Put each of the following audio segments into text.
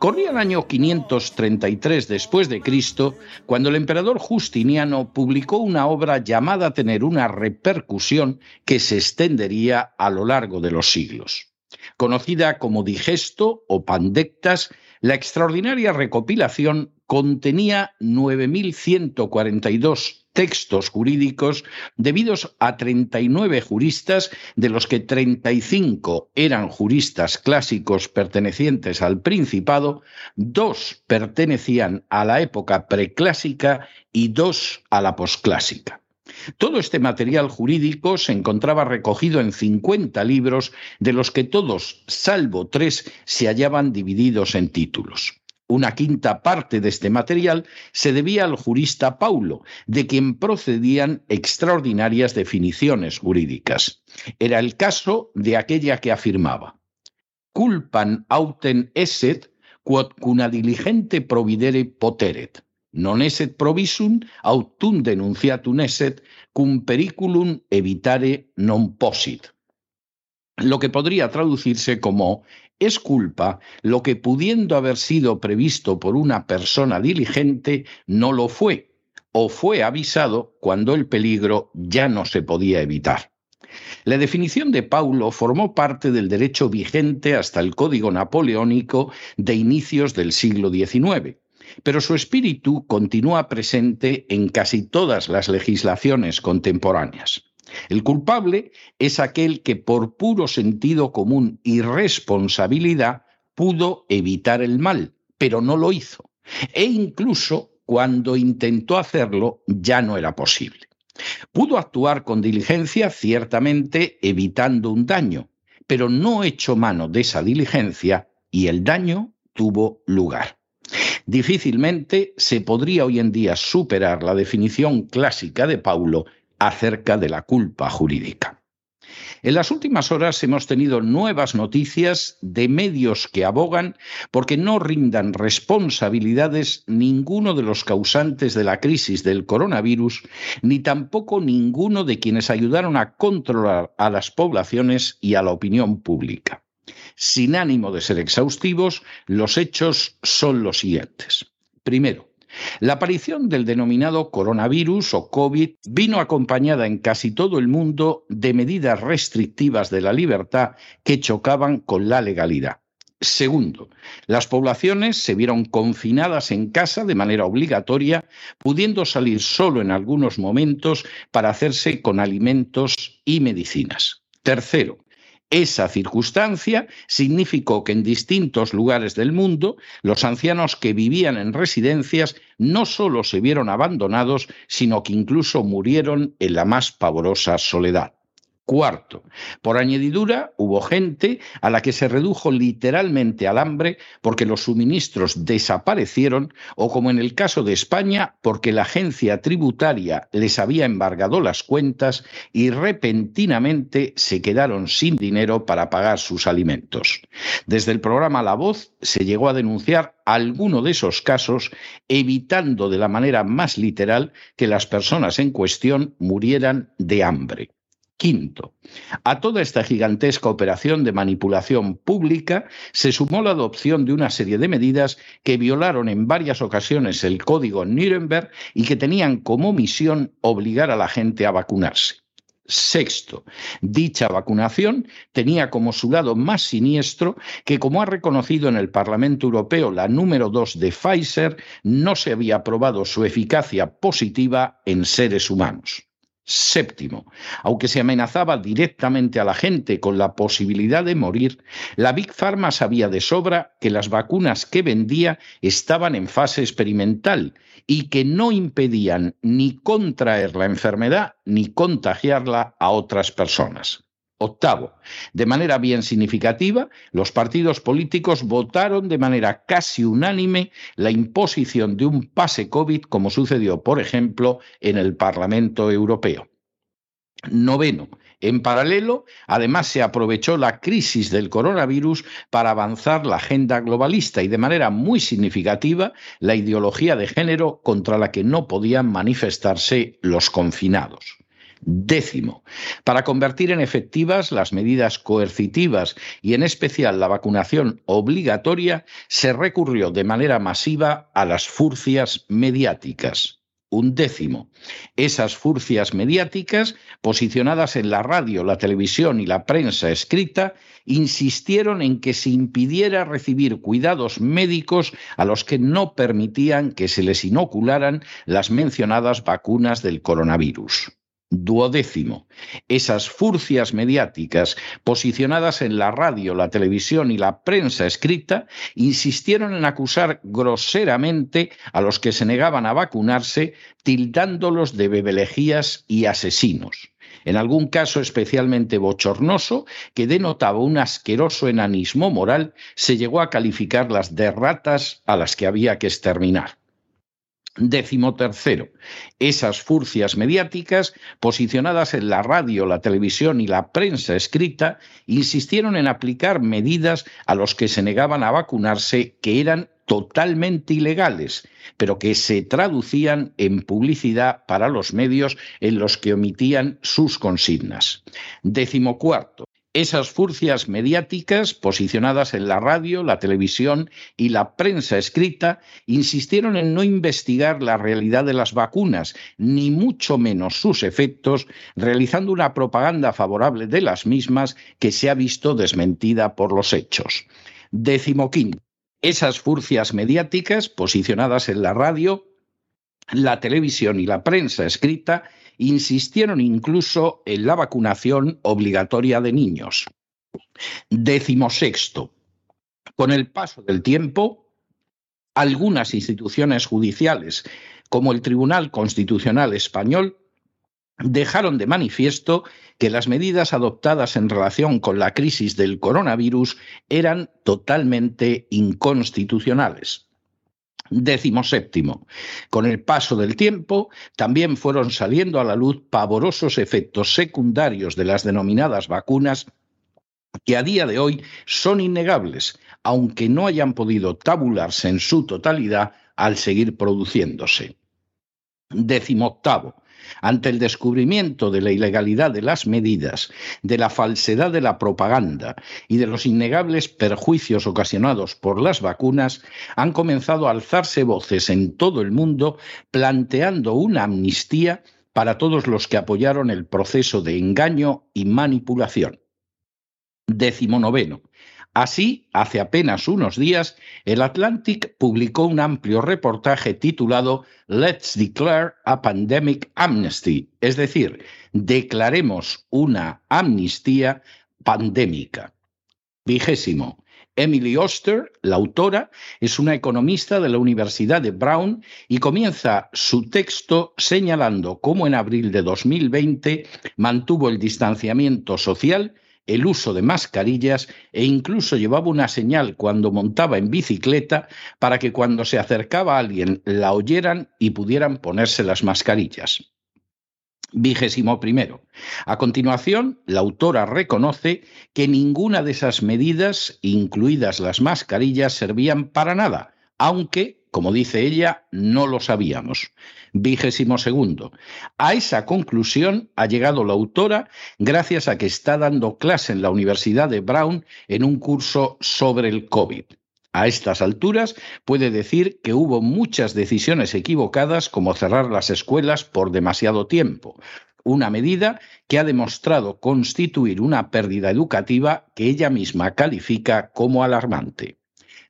Corría el año 533 después de Cristo cuando el emperador Justiniano publicó una obra llamada a tener una repercusión que se extendería a lo largo de los siglos. Conocida como Digesto o Pandectas, la extraordinaria recopilación contenía 9.142 textos jurídicos debidos a 39 juristas, de los que 35 eran juristas clásicos pertenecientes al Principado, dos pertenecían a la época preclásica y dos a la posclásica. Todo este material jurídico se encontraba recogido en 50 libros, de los que todos, salvo tres, se hallaban divididos en títulos. Una quinta parte de este material se debía al jurista Paulo, de quien procedían extraordinarias definiciones jurídicas. Era el caso de aquella que afirmaba culpan autem esset quod cuna diligente providere poteret non esset provisum autum denunciatum esset cum periculum evitare non posit. Lo que podría traducirse como es culpa lo que pudiendo haber sido previsto por una persona diligente no lo fue, o fue avisado cuando el peligro ya no se podía evitar. La definición de Paulo formó parte del derecho vigente hasta el Código Napoleónico de inicios del siglo XIX pero su espíritu continúa presente en casi todas las legislaciones contemporáneas. El culpable es aquel que por puro sentido común y responsabilidad pudo evitar el mal, pero no lo hizo. E incluso cuando intentó hacerlo ya no era posible. Pudo actuar con diligencia, ciertamente evitando un daño, pero no echó mano de esa diligencia y el daño tuvo lugar. Difícilmente se podría hoy en día superar la definición clásica de Paulo acerca de la culpa jurídica. En las últimas horas hemos tenido nuevas noticias de medios que abogan porque no rindan responsabilidades ninguno de los causantes de la crisis del coronavirus, ni tampoco ninguno de quienes ayudaron a controlar a las poblaciones y a la opinión pública. Sin ánimo de ser exhaustivos, los hechos son los siguientes. Primero, la aparición del denominado coronavirus o COVID vino acompañada en casi todo el mundo de medidas restrictivas de la libertad que chocaban con la legalidad. Segundo, las poblaciones se vieron confinadas en casa de manera obligatoria, pudiendo salir solo en algunos momentos para hacerse con alimentos y medicinas. Tercero, esa circunstancia significó que en distintos lugares del mundo los ancianos que vivían en residencias no solo se vieron abandonados, sino que incluso murieron en la más pavorosa soledad. Cuarto, por añadidura hubo gente a la que se redujo literalmente al hambre porque los suministros desaparecieron o como en el caso de España porque la agencia tributaria les había embargado las cuentas y repentinamente se quedaron sin dinero para pagar sus alimentos. Desde el programa La Voz se llegó a denunciar alguno de esos casos, evitando de la manera más literal que las personas en cuestión murieran de hambre. Quinto, a toda esta gigantesca operación de manipulación pública se sumó la adopción de una serie de medidas que violaron en varias ocasiones el código Nuremberg y que tenían como misión obligar a la gente a vacunarse. Sexto, dicha vacunación tenía como su lado más siniestro que, como ha reconocido en el Parlamento Europeo la número dos de Pfizer, no se había probado su eficacia positiva en seres humanos. Séptimo, aunque se amenazaba directamente a la gente con la posibilidad de morir, la Big Pharma sabía de sobra que las vacunas que vendía estaban en fase experimental y que no impedían ni contraer la enfermedad ni contagiarla a otras personas. Octavo, de manera bien significativa, los partidos políticos votaron de manera casi unánime la imposición de un pase COVID, como sucedió, por ejemplo, en el Parlamento Europeo. Noveno, en paralelo, además se aprovechó la crisis del coronavirus para avanzar la agenda globalista y de manera muy significativa la ideología de género contra la que no podían manifestarse los confinados. Décimo, para convertir en efectivas las medidas coercitivas y en especial la vacunación obligatoria, se recurrió de manera masiva a las furcias mediáticas. Un décimo, esas furcias mediáticas, posicionadas en la radio, la televisión y la prensa escrita, insistieron en que se impidiera recibir cuidados médicos a los que no permitían que se les inocularan las mencionadas vacunas del coronavirus. Duodécimo. Esas furcias mediáticas posicionadas en la radio, la televisión y la prensa escrita insistieron en acusar groseramente a los que se negaban a vacunarse, tildándolos de bebelejías y asesinos. En algún caso especialmente bochornoso, que denotaba un asqueroso enanismo moral, se llegó a calificarlas de ratas a las que había que exterminar. Décimo tercero, esas furcias mediáticas, posicionadas en la radio, la televisión y la prensa escrita, insistieron en aplicar medidas a los que se negaban a vacunarse que eran totalmente ilegales, pero que se traducían en publicidad para los medios en los que omitían sus consignas. Décimo cuarto, esas furcias mediáticas, posicionadas en la radio, la televisión y la prensa escrita, insistieron en no investigar la realidad de las vacunas, ni mucho menos sus efectos, realizando una propaganda favorable de las mismas que se ha visto desmentida por los hechos. Décimo quinto. Esas furcias mediáticas, posicionadas en la radio, la televisión y la prensa escrita, insistieron incluso en la vacunación obligatoria de niños. Décimo sexto. Con el paso del tiempo, algunas instituciones judiciales, como el Tribunal Constitucional Español, dejaron de manifiesto que las medidas adoptadas en relación con la crisis del coronavirus eran totalmente inconstitucionales. Décimo séptimo. Con el paso del tiempo, también fueron saliendo a la luz pavorosos efectos secundarios de las denominadas vacunas que a día de hoy son innegables, aunque no hayan podido tabularse en su totalidad al seguir produciéndose. Décimo octavo ante el descubrimiento de la ilegalidad de las medidas, de la falsedad de la propaganda y de los innegables perjuicios ocasionados por las vacunas, han comenzado a alzarse voces en todo el mundo planteando una amnistía para todos los que apoyaron el proceso de engaño y manipulación. Décimo noveno. Así, hace apenas unos días, el Atlantic publicó un amplio reportaje titulado Let's Declare a Pandemic Amnesty, es decir, declaremos una amnistía pandémica. Vigésimo. Emily Oster, la autora, es una economista de la Universidad de Brown y comienza su texto señalando cómo en abril de 2020 mantuvo el distanciamiento social el uso de mascarillas e incluso llevaba una señal cuando montaba en bicicleta para que cuando se acercaba a alguien la oyeran y pudieran ponerse las mascarillas. Vigésimo primero. A continuación, la autora reconoce que ninguna de esas medidas, incluidas las mascarillas, servían para nada, aunque, como dice ella, no lo sabíamos. Vigésimo segundo. A esa conclusión ha llegado la autora gracias a que está dando clase en la Universidad de Brown en un curso sobre el COVID. A estas alturas puede decir que hubo muchas decisiones equivocadas como cerrar las escuelas por demasiado tiempo, una medida que ha demostrado constituir una pérdida educativa que ella misma califica como alarmante.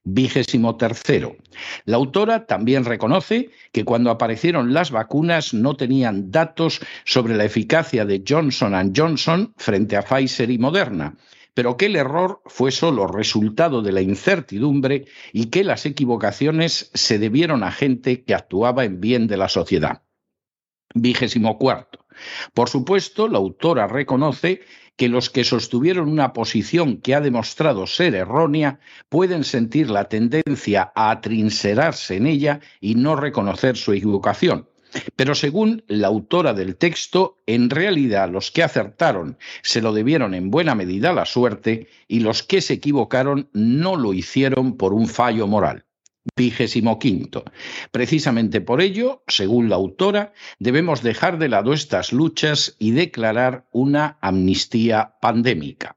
Vigésimo tercero. La autora también reconoce que cuando aparecieron las vacunas no tenían datos sobre la eficacia de Johnson Johnson frente a Pfizer y Moderna pero que el error fue solo resultado de la incertidumbre y que las equivocaciones se debieron a gente que actuaba en bien de la sociedad. Vigésimo cuarto. Por supuesto, la autora reconoce que los que sostuvieron una posición que ha demostrado ser errónea pueden sentir la tendencia a atrincerarse en ella y no reconocer su equivocación. Pero según la autora del texto, en realidad los que acertaron se lo debieron en buena medida a la suerte y los que se equivocaron no lo hicieron por un fallo moral. Vigésimo quinto. Precisamente por ello, según la autora, debemos dejar de lado estas luchas y declarar una amnistía pandémica.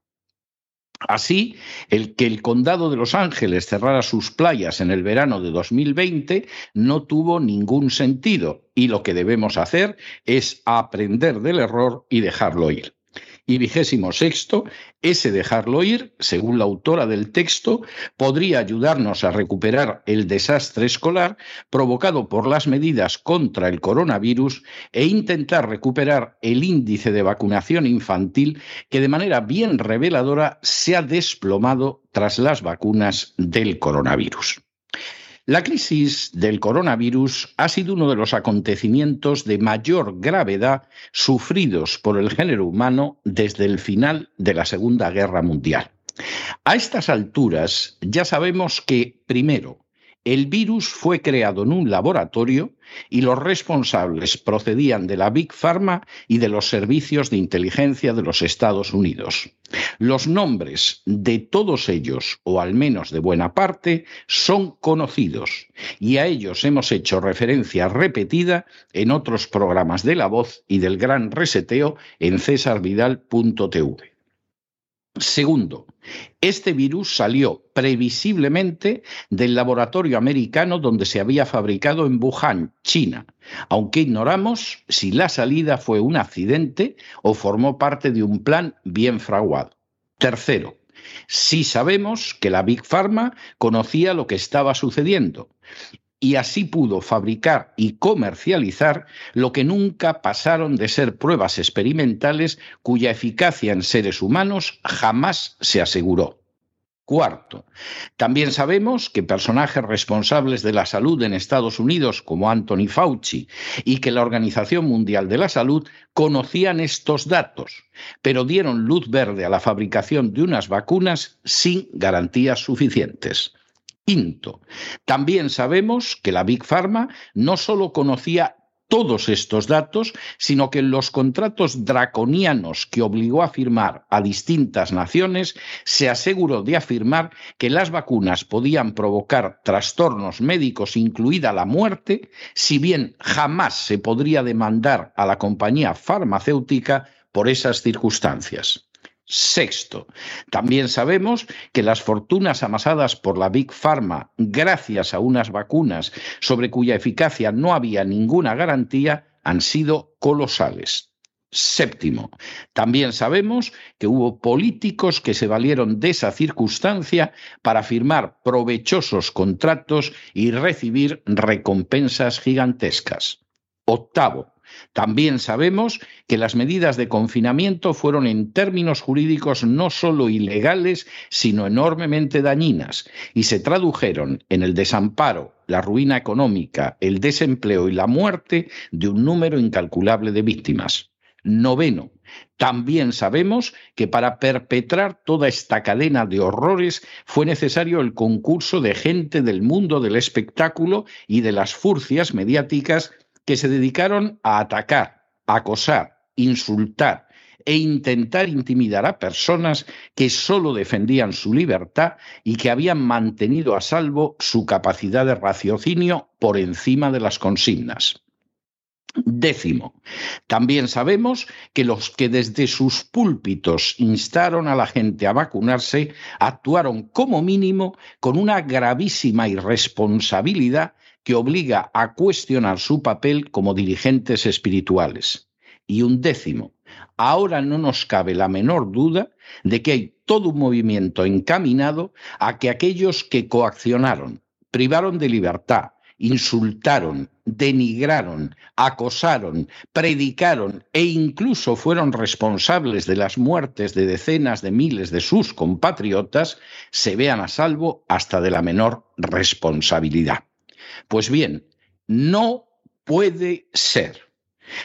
Así, el que el condado de Los Ángeles cerrara sus playas en el verano de 2020 no tuvo ningún sentido y lo que debemos hacer es aprender del error y dejarlo ir. Y vigésimo sexto, ese dejarlo ir, según la autora del texto, podría ayudarnos a recuperar el desastre escolar provocado por las medidas contra el coronavirus e intentar recuperar el índice de vacunación infantil que de manera bien reveladora se ha desplomado tras las vacunas del coronavirus. La crisis del coronavirus ha sido uno de los acontecimientos de mayor gravedad sufridos por el género humano desde el final de la Segunda Guerra Mundial. A estas alturas ya sabemos que, primero, el virus fue creado en un laboratorio y los responsables procedían de la Big Pharma y de los servicios de inteligencia de los Estados Unidos. Los nombres de todos ellos, o al menos de buena parte, son conocidos y a ellos hemos hecho referencia repetida en otros programas de La Voz y del Gran Reseteo en cesarvidal.tv. Segundo, este virus salió previsiblemente del laboratorio americano donde se había fabricado en Wuhan, China, aunque ignoramos si la salida fue un accidente o formó parte de un plan bien fraguado. Tercero, sí sabemos que la Big Pharma conocía lo que estaba sucediendo y así pudo fabricar y comercializar lo que nunca pasaron de ser pruebas experimentales cuya eficacia en seres humanos jamás se aseguró. Cuarto, también sabemos que personajes responsables de la salud en Estados Unidos como Anthony Fauci y que la Organización Mundial de la Salud conocían estos datos, pero dieron luz verde a la fabricación de unas vacunas sin garantías suficientes. Quinto, también sabemos que la Big Pharma no solo conocía todos estos datos, sino que en los contratos draconianos que obligó a firmar a distintas naciones, se aseguró de afirmar que las vacunas podían provocar trastornos médicos, incluida la muerte, si bien jamás se podría demandar a la compañía farmacéutica por esas circunstancias. Sexto, también sabemos que las fortunas amasadas por la Big Pharma gracias a unas vacunas sobre cuya eficacia no había ninguna garantía han sido colosales. Séptimo, también sabemos que hubo políticos que se valieron de esa circunstancia para firmar provechosos contratos y recibir recompensas gigantescas. Octavo, También sabemos que las medidas de confinamiento fueron en términos jurídicos no solo ilegales, sino enormemente dañinas, y se tradujeron en el desamparo, la ruina económica, el desempleo y la muerte de un número incalculable de víctimas. Noveno, también sabemos que para perpetrar toda esta cadena de horrores fue necesario el concurso de gente del mundo del espectáculo y de las furcias mediáticas que se dedicaron a atacar, acosar, insultar e intentar intimidar a personas que sólo defendían su libertad y que habían mantenido a salvo su capacidad de raciocinio por encima de las consignas. Décimo, también sabemos que los que desde sus púlpitos instaron a la gente a vacunarse actuaron como mínimo con una gravísima irresponsabilidad que obliga a cuestionar su papel como dirigentes espirituales. Y un décimo, ahora no nos cabe la menor duda de que hay todo un movimiento encaminado a que aquellos que coaccionaron, privaron de libertad, insultaron, denigraron, acosaron, predicaron e incluso fueron responsables de las muertes de decenas de miles de sus compatriotas, se vean a salvo hasta de la menor responsabilidad. Pues bien, no puede ser.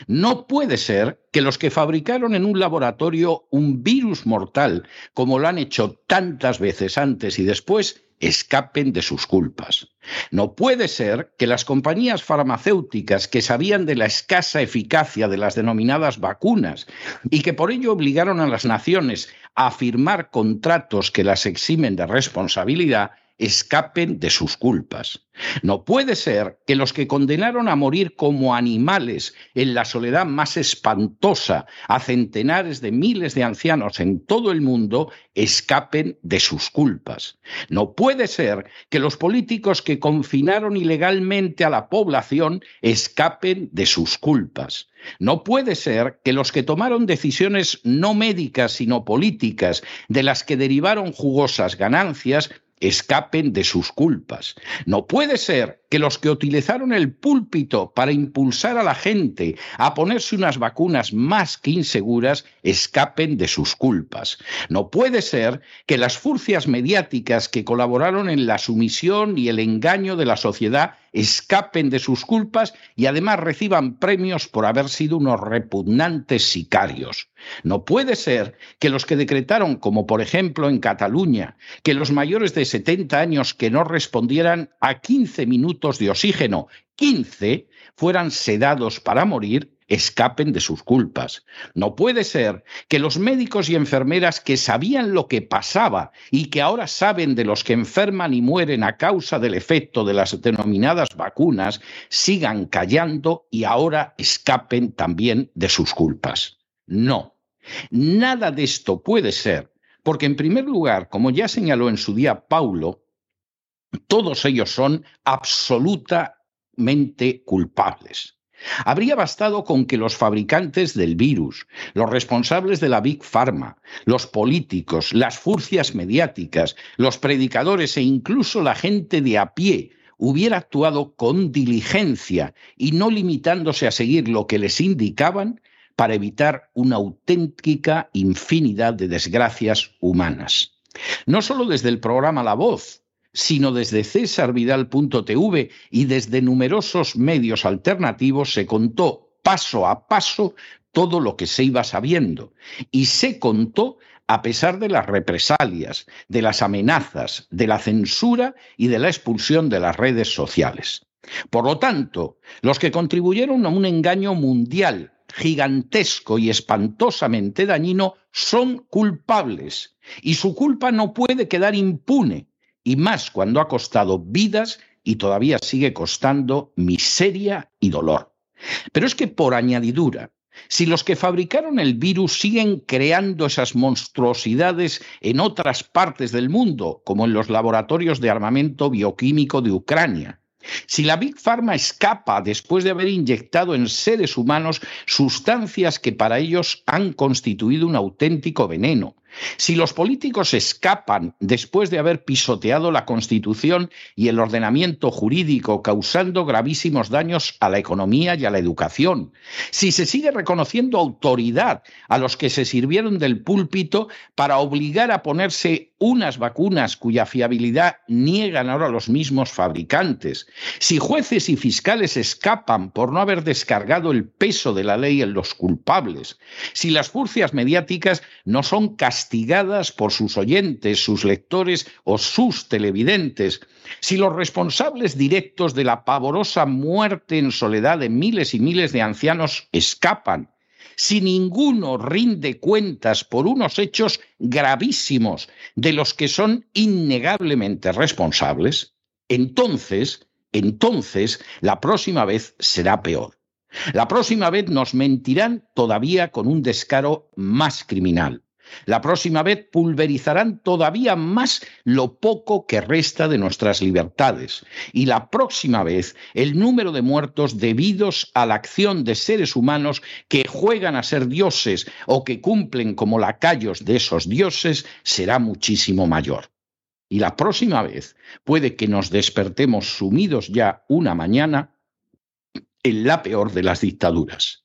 No puede ser que los que fabricaron en un laboratorio un virus mortal, como lo han hecho tantas veces antes y después, escapen de sus culpas. No puede ser que las compañías farmacéuticas que sabían de la escasa eficacia de las denominadas vacunas y que por ello obligaron a las naciones a firmar contratos que las eximen de responsabilidad, escapen de sus culpas. No puede ser que los que condenaron a morir como animales en la soledad más espantosa a centenares de miles de ancianos en todo el mundo escapen de sus culpas. No puede ser que los políticos que confinaron ilegalmente a la población escapen de sus culpas. No puede ser que los que tomaron decisiones no médicas sino políticas, de las que derivaron jugosas ganancias, escapen de sus culpas. No puede ser que los que utilizaron el púlpito para impulsar a la gente a ponerse unas vacunas más que inseguras escapen de sus culpas. No puede ser que las furcias mediáticas que colaboraron en la sumisión y el engaño de la sociedad escapen de sus culpas y además reciban premios por haber sido unos repugnantes sicarios. No puede ser que los que decretaron, como por ejemplo en Cataluña, que los mayores de 70 años que no respondieran a 15 minutos de oxígeno, 15, fueran sedados para morir, escapen de sus culpas. No puede ser que los médicos y enfermeras que sabían lo que pasaba y que ahora saben de los que enferman y mueren a causa del efecto de las denominadas vacunas sigan callando y ahora escapen también de sus culpas. No, nada de esto puede ser, porque en primer lugar, como ya señaló en su día Paulo, todos ellos son absolutamente culpables. Habría bastado con que los fabricantes del virus, los responsables de la Big Pharma, los políticos, las furcias mediáticas, los predicadores e incluso la gente de a pie hubiera actuado con diligencia y no limitándose a seguir lo que les indicaban para evitar una auténtica infinidad de desgracias humanas. No solo desde el programa La Voz, sino desde cesarvidal.tv y desde numerosos medios alternativos se contó paso a paso todo lo que se iba sabiendo y se contó a pesar de las represalias, de las amenazas, de la censura y de la expulsión de las redes sociales. Por lo tanto, los que contribuyeron a un engaño mundial gigantesco y espantosamente dañino son culpables y su culpa no puede quedar impune y más cuando ha costado vidas y todavía sigue costando miseria y dolor. Pero es que por añadidura, si los que fabricaron el virus siguen creando esas monstruosidades en otras partes del mundo, como en los laboratorios de armamento bioquímico de Ucrania, si la Big Pharma escapa después de haber inyectado en seres humanos sustancias que para ellos han constituido un auténtico veneno, Si los políticos escapan después de haber pisoteado la Constitución y el ordenamiento jurídico, causando gravísimos daños a la economía y a la educación, si se sigue reconociendo autoridad a los que se sirvieron del púlpito para obligar a ponerse unas vacunas cuya fiabilidad niegan ahora los mismos fabricantes, si jueces y fiscales escapan por no haber descargado el peso de la ley en los culpables, si las furcias mediáticas no son castigadas por sus oyentes, sus lectores o sus televidentes, si los responsables directos de la pavorosa muerte en soledad de miles y miles de ancianos escapan, si ninguno rinde cuentas por unos hechos gravísimos de los que son innegablemente responsables, entonces, entonces la próxima vez será peor. La próxima vez nos mentirán todavía con un descaro más criminal. La próxima vez pulverizarán todavía más lo poco que resta de nuestras libertades. Y la próxima vez el número de muertos debidos a la acción de seres humanos que juegan a ser dioses o que cumplen como lacayos de esos dioses será muchísimo mayor. Y la próxima vez puede que nos despertemos sumidos ya una mañana en la peor de las dictaduras.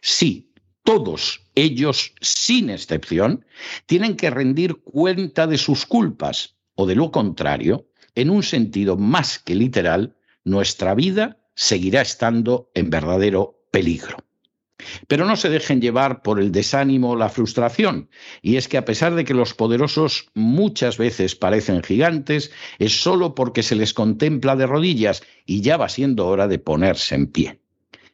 Sí, todos ellos, sin excepción, tienen que rendir cuenta de sus culpas, o de lo contrario, en un sentido más que literal, nuestra vida seguirá estando en verdadero peligro. Pero no se dejen llevar por el desánimo o la frustración, y es que a pesar de que los poderosos muchas veces parecen gigantes, es solo porque se les contempla de rodillas y ya va siendo hora de ponerse en pie.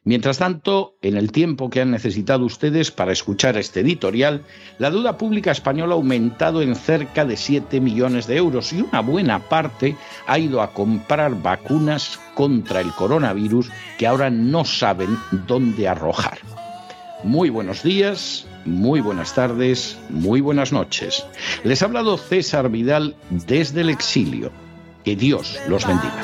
Mientras tanto, en el tiempo que han necesitado ustedes para escuchar este editorial, la deuda pública española ha aumentado en cerca de 7 millones de euros y una buena parte ha ido a comprar vacunas contra el coronavirus que ahora no saben dónde arrojar. Muy buenos días, muy buenas tardes, muy buenas noches. Les ha hablado César Vidal desde el exilio. Que Dios los bendiga.